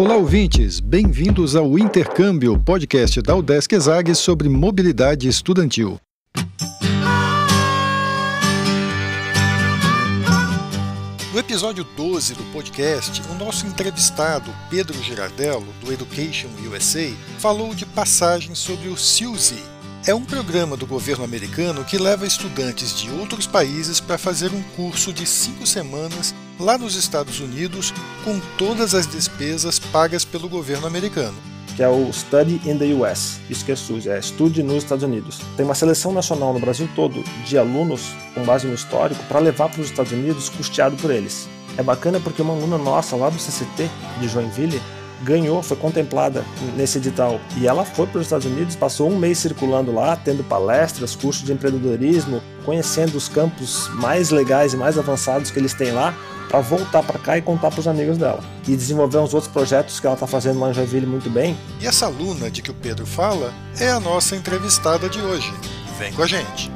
Olá, ouvintes! Bem-vindos ao Intercâmbio, podcast da Udesc Exag sobre mobilidade estudantil. No episódio 12 do podcast, o nosso entrevistado, Pedro Girardello, do Education USA, falou de passagens sobre o SILSI. É um programa do governo americano que leva estudantes de outros países para fazer um curso de cinco semanas lá nos Estados Unidos, com todas as despesas pagas pelo governo americano que é o Study in the US. Isso que é SUS, é Estude nos Estados Unidos. Tem uma seleção nacional no Brasil todo de alunos, com base no histórico, para levar para os Estados Unidos custeado por eles. É bacana porque uma aluna nossa lá do CCT, de Joinville, ganhou, foi contemplada nesse edital. E ela foi para os Estados Unidos, passou um mês circulando lá, tendo palestras, cursos de empreendedorismo, conhecendo os campos mais legais e mais avançados que eles têm lá, para voltar para cá e contar para os amigos dela. E desenvolver uns outros projetos que ela está fazendo lá em Joinville muito bem. E essa aluna de que o Pedro fala é a nossa entrevistada de hoje. Vem com a gente!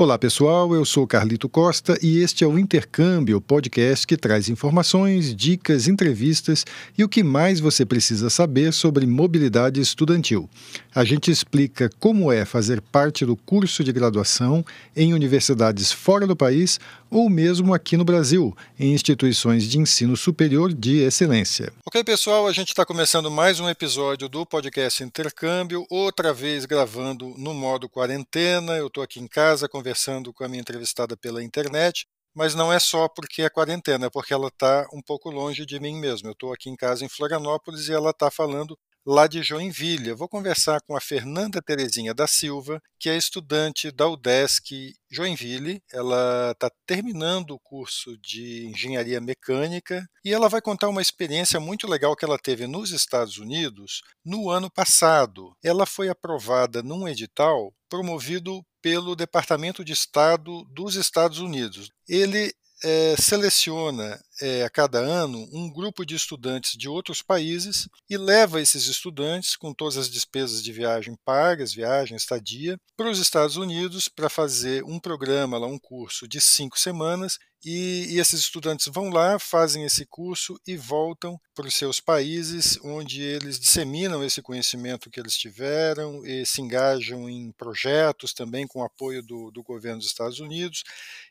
Olá pessoal, eu sou Carlito Costa e este é o Intercâmbio, podcast que traz informações, dicas, entrevistas e o que mais você precisa saber sobre mobilidade estudantil. A gente explica como é fazer parte do curso de graduação em universidades fora do país ou mesmo aqui no Brasil, em instituições de ensino superior de excelência. Ok, pessoal, a gente está começando mais um episódio do podcast Intercâmbio, outra vez gravando no modo quarentena. Eu estou aqui em casa conversando com a minha entrevistada pela internet. Mas não é só porque é quarentena, é porque ela está um pouco longe de mim mesmo. Eu estou aqui em casa em Florianópolis e ela está falando lá de Joinville. Eu vou conversar com a Fernanda Terezinha da Silva, que é estudante da UDESC Joinville. Ela está terminando o curso de engenharia mecânica e ela vai contar uma experiência muito legal que ela teve nos Estados Unidos no ano passado. Ela foi aprovada num edital promovido pelo Departamento de Estado dos Estados Unidos. Ele é, seleciona é, a cada ano um grupo de estudantes de outros países e leva esses estudantes, com todas as despesas de viagem pagas, viagem, estadia, para os Estados Unidos para fazer um programa, lá, um curso de cinco semanas. E, e esses estudantes vão lá, fazem esse curso e voltam para os seus países, onde eles disseminam esse conhecimento que eles tiveram e se engajam em projetos também com apoio do, do governo dos Estados Unidos.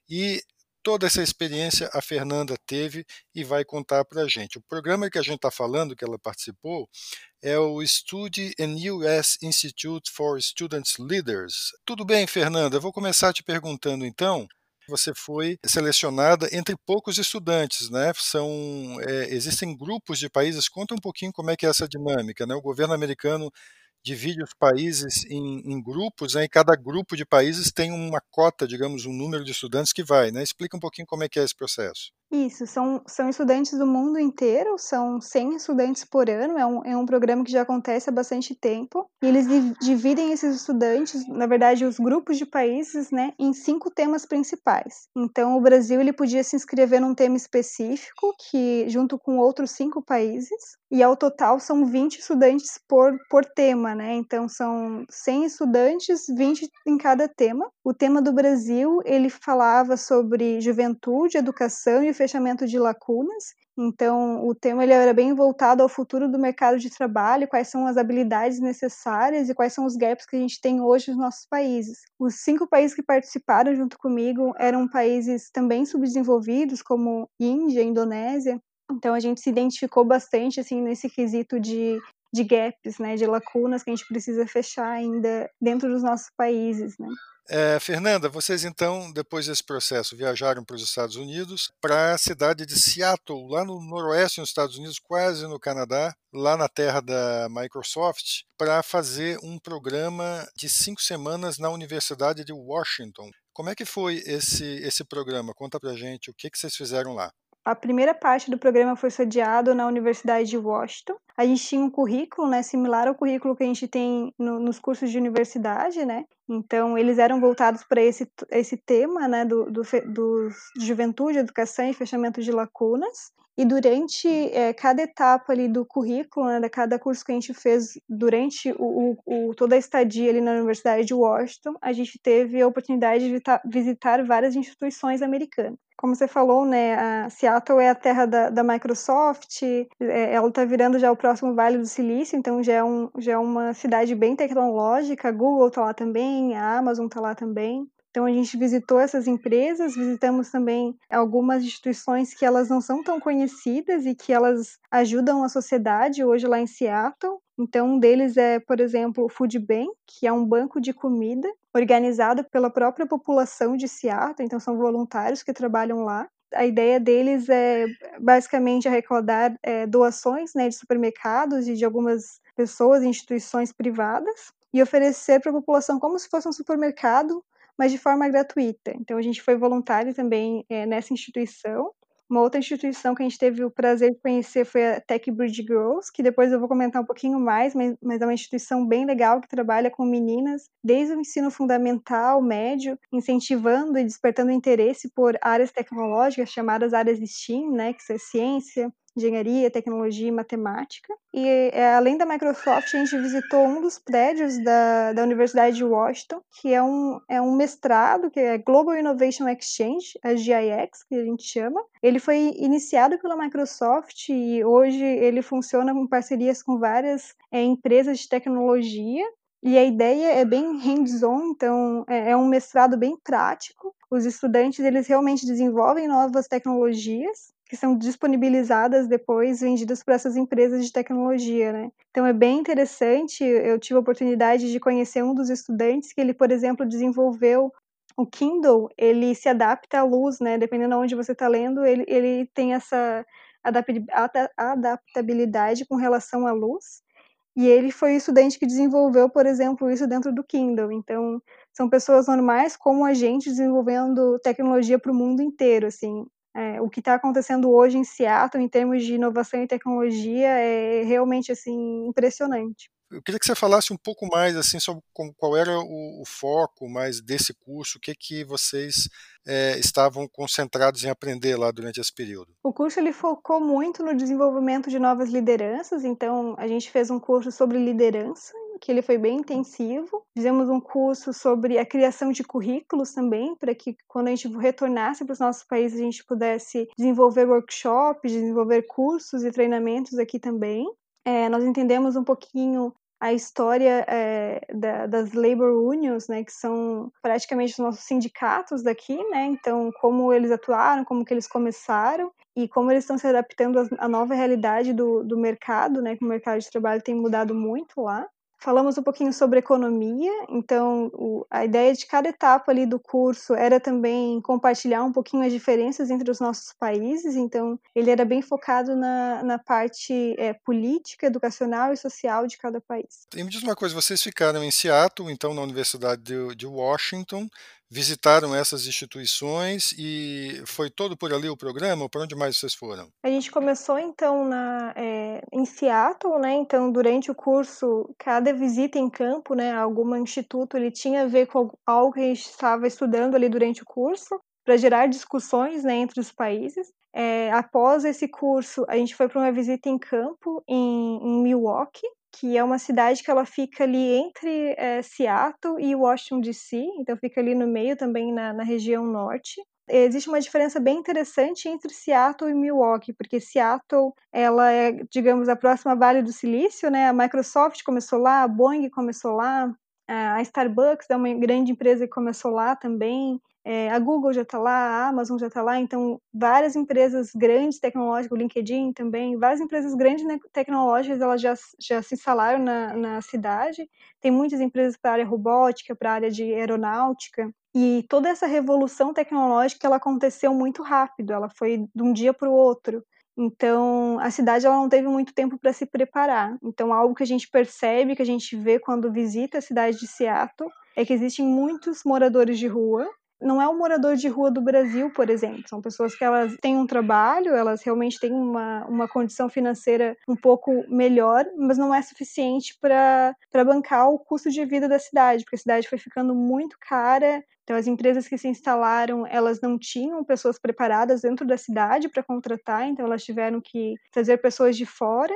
E Toda essa experiência a Fernanda teve e vai contar para a gente. O programa que a gente está falando, que ela participou, é o Study and US Institute for Students Leaders. Tudo bem, Fernanda? Vou começar te perguntando então. Você foi selecionada entre poucos estudantes, né? São é, existem grupos de países. Conta um pouquinho como é que é essa dinâmica, né? O governo americano divide os países em, em grupos, né, e cada grupo de países tem uma cota, digamos, um número de estudantes que vai. Né? Explica um pouquinho como é que é esse processo. Isso, são, são estudantes do mundo inteiro, são 100 estudantes por ano, é um, é um programa que já acontece há bastante tempo, e eles dividem esses estudantes, na verdade, os grupos de países, né, em cinco temas principais. Então, o Brasil, ele podia se inscrever num tema específico, que junto com outros cinco países, e ao total são 20 estudantes por, por tema, né, então são 100 estudantes, 20 em cada tema. O tema do Brasil, ele falava sobre juventude, educação e fechamento de lacunas. Então, o tema ele era bem voltado ao futuro do mercado de trabalho, quais são as habilidades necessárias e quais são os gaps que a gente tem hoje nos nossos países. Os cinco países que participaram junto comigo eram países também subdesenvolvidos, como Índia, Indonésia. Então, a gente se identificou bastante assim nesse quesito de de gaps, né, de lacunas que a gente precisa fechar ainda dentro dos nossos países, né. É, Fernanda, vocês então, depois desse processo, viajaram para os Estados Unidos, para a cidade de Seattle, lá no noroeste dos Estados Unidos, quase no Canadá, lá na terra da Microsoft, para fazer um programa de cinco semanas na Universidade de Washington. Como é que foi esse, esse programa? Conta para gente o que, que vocês fizeram lá. A primeira parte do programa foi sediado na Universidade de Washington. A gente tinha um currículo, né, similar ao currículo que a gente tem no, nos cursos de universidade, né? Então, eles eram voltados para esse, esse tema, né, do, do, do juventude, educação e fechamento de lacunas. E durante é, cada etapa ali do currículo, né, de cada curso que a gente fez durante o, o, o, toda a estadia ali na Universidade de Washington, a gente teve a oportunidade de visitar várias instituições americanas como você falou, né, a Seattle é a terra da, da Microsoft, é, ela está virando já o próximo Vale do Silício, então já é, um, já é uma cidade bem tecnológica, a Google está lá também, a Amazon está lá também. Então a gente visitou essas empresas, visitamos também algumas instituições que elas não são tão conhecidas e que elas ajudam a sociedade hoje lá em Seattle. Então um deles é, por exemplo, o Food Bank, que é um banco de comida organizado pela própria população de Seattle, então são voluntários que trabalham lá. A ideia deles é basicamente arrecadar é, doações né, de supermercados e de algumas pessoas e instituições privadas e oferecer para a população como se fosse um supermercado mas de forma gratuita. Então, a gente foi voluntário também é, nessa instituição. Uma outra instituição que a gente teve o prazer de conhecer foi a Tech Bridge Girls, que depois eu vou comentar um pouquinho mais, mas, mas é uma instituição bem legal que trabalha com meninas desde o ensino fundamental, médio, incentivando e despertando interesse por áreas tecnológicas chamadas áreas STEAM, né, que é ciência, engenharia, tecnologia e matemática. E é, além da Microsoft, a gente visitou um dos prédios da, da Universidade de Washington, que é um, é um mestrado, que é Global Innovation Exchange, a GIX, que a gente chama. Ele foi iniciado pela Microsoft e hoje ele funciona com parcerias com várias é, empresas de tecnologia e a ideia é bem hands-on, então é, é um mestrado bem prático. Os estudantes eles realmente desenvolvem novas tecnologias que são disponibilizadas depois, vendidas para essas empresas de tecnologia, né? Então é bem interessante. Eu tive a oportunidade de conhecer um dos estudantes que ele, por exemplo, desenvolveu o Kindle. Ele se adapta à luz, né? Dependendo de onde você está lendo, ele, ele tem essa adaptabilidade com relação à luz. E ele foi o estudante que desenvolveu, por exemplo, isso dentro do Kindle. Então, são pessoas normais como a gente desenvolvendo tecnologia para o mundo inteiro, assim é, o que está acontecendo hoje em Seattle em termos de inovação e tecnologia é realmente assim impressionante. Eu queria que você falasse um pouco mais assim sobre qual era o, o foco mais desse curso, o que que vocês é, estavam concentrados em aprender lá durante esse período. O curso ele focou muito no desenvolvimento de novas lideranças, então a gente fez um curso sobre liderança que ele foi bem intensivo. Fizemos um curso sobre a criação de currículos também, para que quando a gente retornasse para os nossos países a gente pudesse desenvolver workshops, desenvolver cursos e treinamentos aqui também. É, nós entendemos um pouquinho a história é, da, das labor unions, né, que são praticamente os nossos sindicatos daqui, né, então como eles atuaram, como que eles começaram e como eles estão se adaptando à nova realidade do, do mercado, né, que o mercado de trabalho tem mudado muito lá. Falamos um pouquinho sobre economia, então o, a ideia de cada etapa ali do curso era também compartilhar um pouquinho as diferenças entre os nossos países, então ele era bem focado na, na parte é, política, educacional e social de cada país. E me diz uma coisa, vocês ficaram em Seattle, então na Universidade de, de Washington, visitaram essas instituições e foi todo por ali o programa para onde mais vocês foram? A gente começou então na, é, em Seattle, né? Então durante o curso, cada visita em campo, né, algum instituto, ele tinha a ver com algo que a gente estava estudando ali durante o curso para gerar discussões né, entre os países. É, após esse curso, a gente foi para uma visita em campo em, em Milwaukee, que é uma cidade que ela fica ali entre é, Seattle e Washington DC, então fica ali no meio também na, na região norte. Existe uma diferença bem interessante entre Seattle e Milwaukee, porque Seattle ela é, digamos, a próxima Vale do Silício, né? A Microsoft começou lá, a Boeing começou lá, a Starbucks é uma grande empresa que começou lá também. É, a Google já está lá, a Amazon já está lá, então várias empresas grandes tecnológicas, o LinkedIn também, várias empresas grandes tecnológicas, elas já, já se instalaram na, na cidade. Tem muitas empresas para a área robótica, para a área de aeronáutica. E toda essa revolução tecnológica ela aconteceu muito rápido, ela foi de um dia para o outro. Então, a cidade ela não teve muito tempo para se preparar. Então, algo que a gente percebe, que a gente vê quando visita a cidade de Seattle, é que existem muitos moradores de rua não é o morador de rua do Brasil, por exemplo. São pessoas que elas têm um trabalho, elas realmente têm uma, uma condição financeira um pouco melhor, mas não é suficiente para bancar o custo de vida da cidade, porque a cidade foi ficando muito cara. Então, as empresas que se instalaram, elas não tinham pessoas preparadas dentro da cidade para contratar, então elas tiveram que trazer pessoas de fora.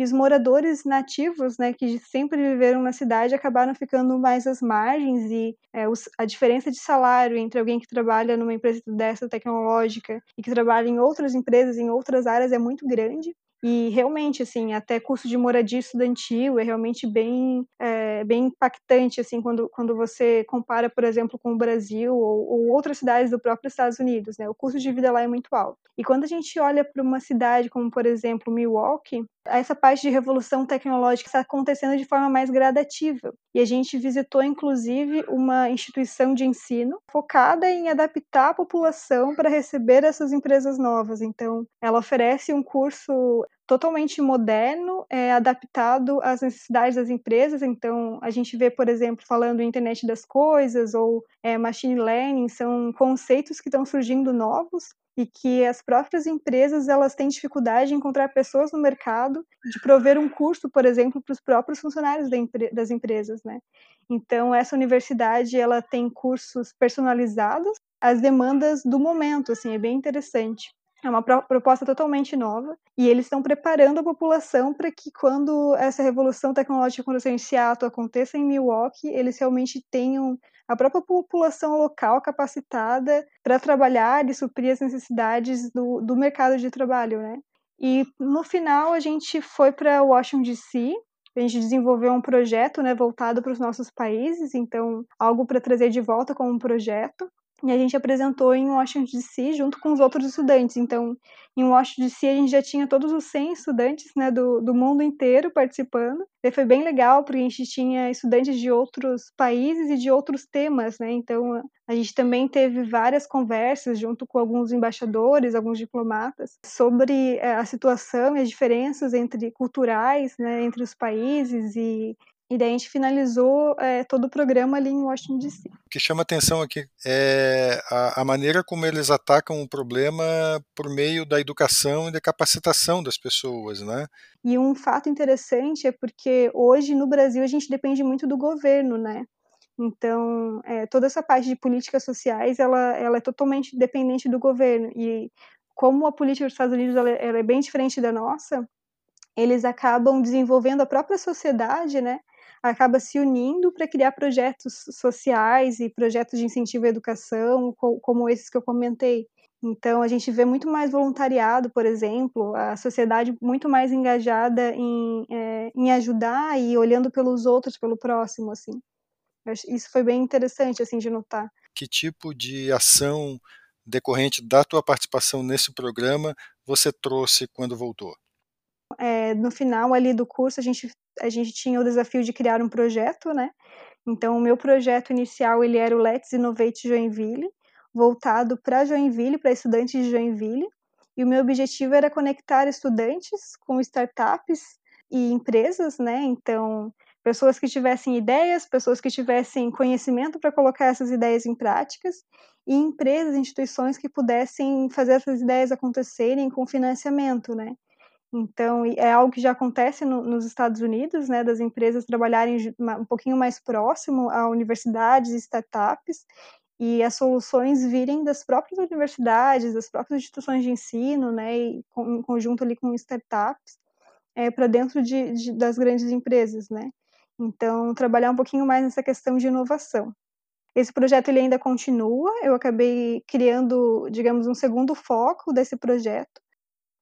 E os moradores nativos, né, que sempre viveram na cidade, acabaram ficando mais às margens e é, os, a diferença de salário entre alguém que trabalha numa empresa dessa tecnológica e que trabalha em outras empresas, em outras áreas, é muito grande. E realmente, assim, até custo de moradia estudantil é realmente bem, é, bem impactante, assim, quando, quando você compara, por exemplo, com o Brasil ou, ou outras cidades do próprio Estados Unidos, né? O custo de vida lá é muito alto. E quando a gente olha para uma cidade como, por exemplo, Milwaukee, essa parte de revolução tecnológica está acontecendo de forma mais gradativa. E a gente visitou, inclusive, uma instituição de ensino focada em adaptar a população para receber essas empresas novas. Então, ela oferece um curso totalmente moderno, é, adaptado às necessidades das empresas. Então, a gente vê, por exemplo, falando internet das coisas ou é, machine learning, são conceitos que estão surgindo novos e que as próprias empresas elas têm dificuldade em encontrar pessoas no mercado de prover um curso, por exemplo, para os próprios funcionários das empresas, né? Então essa universidade ela tem cursos personalizados às demandas do momento, assim, é bem interessante. É uma proposta totalmente nova e eles estão preparando a população para que quando essa revolução tecnológica acontecer em Seattle, aconteça em Milwaukee, eles realmente tenham a própria população local capacitada para trabalhar e suprir as necessidades do, do mercado de trabalho, né? E no final a gente foi para Washington DC, a gente desenvolveu um projeto, né, voltado para os nossos países, então algo para trazer de volta como um projeto e a gente apresentou em Washington DC junto com os outros estudantes. Então, em Washington DC a gente já tinha todos os 100 estudantes né, do, do mundo inteiro participando. E foi bem legal porque a gente tinha estudantes de outros países e de outros temas, né? Então, a gente também teve várias conversas junto com alguns embaixadores, alguns diplomatas, sobre eh, a situação e as diferenças entre culturais, né, entre os países e e daí a gente finalizou é, todo o programa ali em Washington DC. O que chama atenção aqui é a, a, maneira como eles atacam o problema por meio da educação e da capacitação das pessoas, né? E um fato interessante é porque hoje no Brasil a gente depende muito do governo, né? Então, é, toda essa parte de políticas sociais, ela, ela é totalmente dependente do governo. E como a política dos Estados Unidos ela, ela é bem diferente da nossa, eles acabam desenvolvendo a própria sociedade, né, acaba se unindo para criar projetos sociais e projetos de incentivo à educação, como esses que eu comentei. Então, a gente vê muito mais voluntariado, por exemplo, a sociedade muito mais engajada em, é, em ajudar e olhando pelos outros, pelo próximo, assim. Isso foi bem interessante, assim, de notar. Que tipo de ação decorrente da tua participação nesse programa você trouxe quando voltou? É, no final ali do curso, a gente a gente tinha o desafio de criar um projeto, né? Então, o meu projeto inicial ele era o Let's Innovate Joinville, voltado para Joinville, para estudantes de Joinville. E o meu objetivo era conectar estudantes com startups e empresas, né? Então, pessoas que tivessem ideias, pessoas que tivessem conhecimento para colocar essas ideias em práticas, e empresas, instituições que pudessem fazer essas ideias acontecerem com financiamento, né? Então, é algo que já acontece no, nos Estados Unidos, né, das empresas trabalharem um pouquinho mais próximo a universidades e startups, e as soluções virem das próprias universidades, das próprias instituições de ensino, né, e com, em conjunto ali com startups, é, para dentro de, de, das grandes empresas, né. Então, trabalhar um pouquinho mais nessa questão de inovação. Esse projeto ele ainda continua, eu acabei criando, digamos, um segundo foco desse projeto,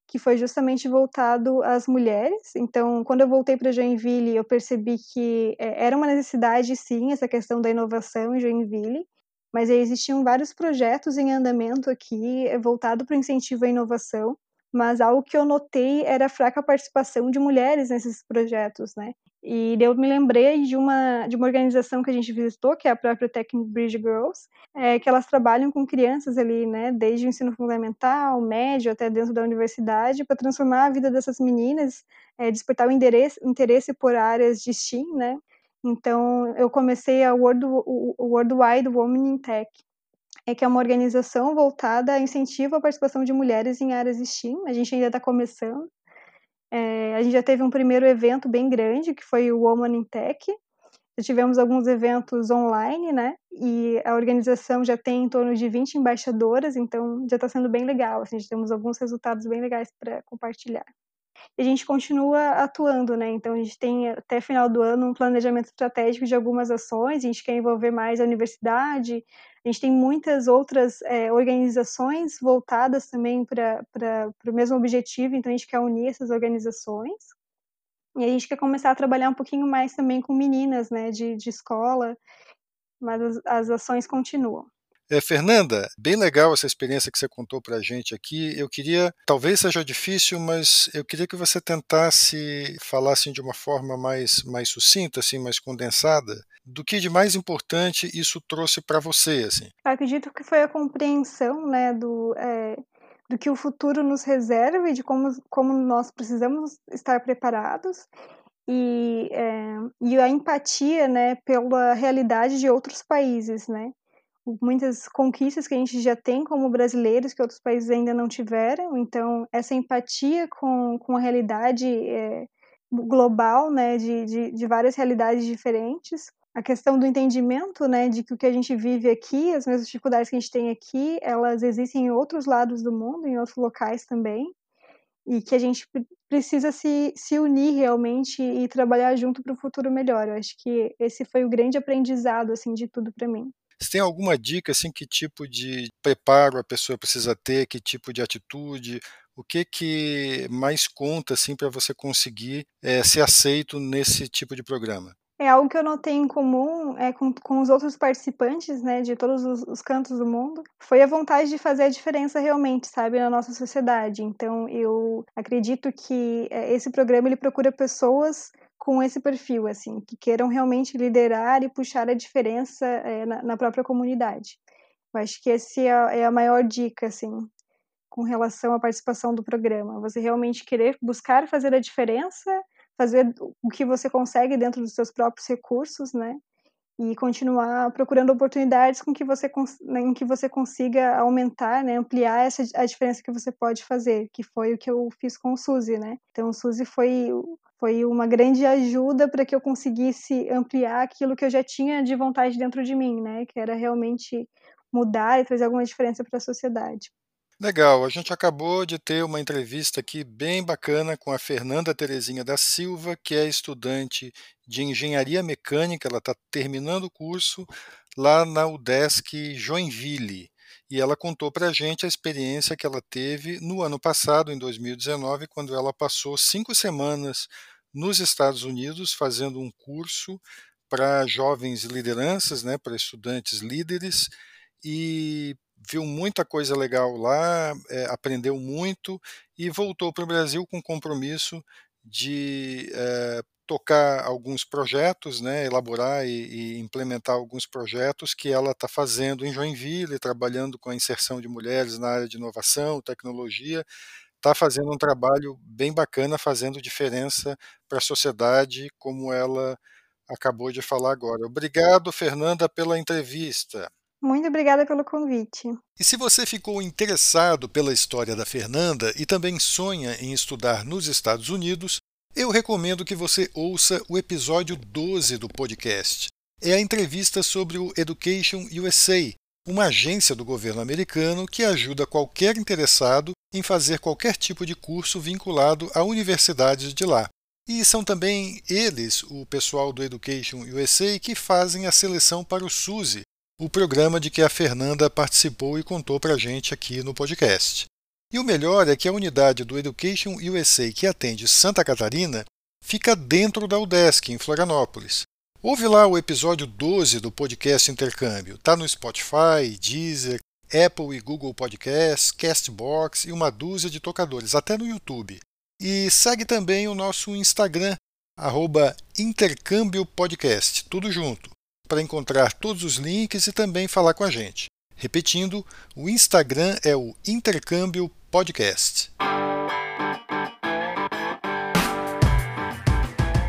que foi justamente voltado às mulheres. Então, quando eu voltei para Joinville, eu percebi que é, era uma necessidade, sim, essa questão da inovação em Joinville, mas existiam vários projetos em andamento aqui é, voltado para o incentivo à inovação. Mas algo que eu notei era a fraca participação de mulheres nesses projetos, né? E eu me lembrei de uma, de uma organização que a gente visitou, que é a própria Tech Bridge Girls, é, que elas trabalham com crianças ali, né, desde o ensino fundamental, médio, até dentro da universidade, para transformar a vida dessas meninas, é, despertar o interesse, interesse por áreas de STEAM, né. Então, eu comecei a World, o Worldwide Women in Tech, é que é uma organização voltada a incentivo à participação de mulheres em áreas STEAM. A gente ainda está começando. É, a gente já teve um primeiro evento bem grande, que foi o Woman in Tech. Já tivemos alguns eventos online, né? E a organização já tem em torno de 20 embaixadoras, então já está sendo bem legal. Assim, já temos alguns resultados bem legais para compartilhar e a gente continua atuando, né? Então a gente tem até final do ano um planejamento estratégico de algumas ações, a gente quer envolver mais a universidade, a gente tem muitas outras é, organizações voltadas também para o mesmo objetivo, então a gente quer unir essas organizações. E a gente quer começar a trabalhar um pouquinho mais também com meninas, né, de, de escola, mas as, as ações continuam. É, Fernanda, bem legal essa experiência que você contou para a gente aqui. Eu queria, talvez seja difícil, mas eu queria que você tentasse falar assim, de uma forma mais, mais sucinta, assim, mais condensada, do que de mais importante isso trouxe para você. Assim. Acredito que foi a compreensão né, do, é, do que o futuro nos reserva e de como, como nós precisamos estar preparados e, é, e a empatia né, pela realidade de outros países, né? Muitas conquistas que a gente já tem como brasileiros que outros países ainda não tiveram. Então, essa empatia com, com a realidade é, global, né, de, de, de, várias realidades diferentes. A questão do entendimento, né, de que o que a gente vive aqui, as mesmas dificuldades que a gente tem aqui, elas existem em outros lados do mundo, em outros locais também. E que a gente precisa se, se unir realmente e trabalhar junto para o futuro melhor. Eu acho que esse foi o grande aprendizado assim de tudo para mim. Você tem alguma dica assim que tipo de preparo a pessoa precisa ter, que tipo de atitude, o que que mais conta assim para você conseguir é, ser aceito nesse tipo de programa? É algo que eu notei em comum é, com, com os outros participantes, né, de todos os, os, cantos do mundo, foi a vontade de fazer a diferença realmente, sabe, na nossa sociedade. Então, eu acredito que é, esse programa ele procura pessoas com esse perfil, assim, que queiram realmente liderar e puxar a diferença é, na, na, própria comunidade. Eu acho que essa é, é a maior dica, assim, com relação à participação do programa. Você realmente querer buscar fazer a diferença, fazer o que você consegue dentro dos seus próprios recursos, né? E continuar procurando oportunidades com que você, né, em que você consiga aumentar, né, ampliar essa, a diferença que você pode fazer, que foi o que eu fiz com o Suzy, né? Então, o Suzy foi foi uma grande ajuda para que eu conseguisse ampliar aquilo que eu já tinha de vontade dentro de mim, né? Que era realmente mudar e trazer alguma diferença para a sociedade. Legal, a gente acabou de ter uma entrevista aqui bem bacana com a Fernanda Terezinha da Silva, que é estudante de engenharia mecânica, ela está terminando o curso lá na UDESC Joinville e ela contou para a gente a experiência que ela teve no ano passado, em 2019, quando ela passou cinco semanas nos Estados Unidos fazendo um curso para jovens lideranças, né, para estudantes líderes, e viu muita coisa legal lá, é, aprendeu muito e voltou para o Brasil com compromisso de é, tocar alguns projetos, né, elaborar e, e, implementar alguns projetos que ela está fazendo em Joinville, trabalhando com a inserção de mulheres na área de inovação, tecnologia, está fazendo um trabalho bem bacana, fazendo diferença para a sociedade, como ela acabou de falar agora. Obrigado, Fernanda, pela entrevista. Muito obrigada pelo convite. E se você ficou interessado pela história da Fernanda e também sonha em estudar nos Estados Unidos, eu recomendo que você ouça o episódio 12 do podcast. É a entrevista sobre o Education USA, uma agência do governo americano que ajuda qualquer interessado em fazer qualquer tipo de curso vinculado a universidades de lá. E são também eles, o pessoal do Education USA, que fazem a seleção para o SUSE, o programa de que a Fernanda participou e contou para a gente aqui no podcast. E o melhor é que a unidade do Education USA que atende Santa Catarina fica dentro da UDESC, em Florianópolis. Ouve lá o episódio 12 do podcast Intercâmbio. Está no Spotify, Deezer, Apple e Google Podcasts, Castbox e uma dúzia de tocadores, até no YouTube. E segue também o nosso Instagram, arroba Intercâmbio Podcast, tudo junto, para encontrar todos os links e também falar com a gente. Repetindo, o Instagram é o Intercâmbio Podcast.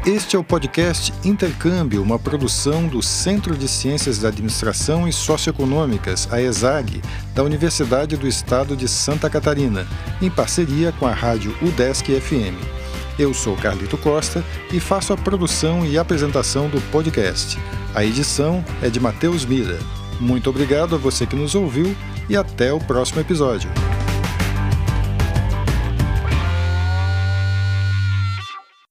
Este é o podcast Intercâmbio, uma produção do Centro de Ciências da Administração e Socioeconômicas, a ESAG, da Universidade do Estado de Santa Catarina, em parceria com a rádio UDESC FM. Eu sou Carlito Costa e faço a produção e apresentação do podcast. A edição é de Matheus Mira. Muito obrigado a você que nos ouviu e até o próximo episódio.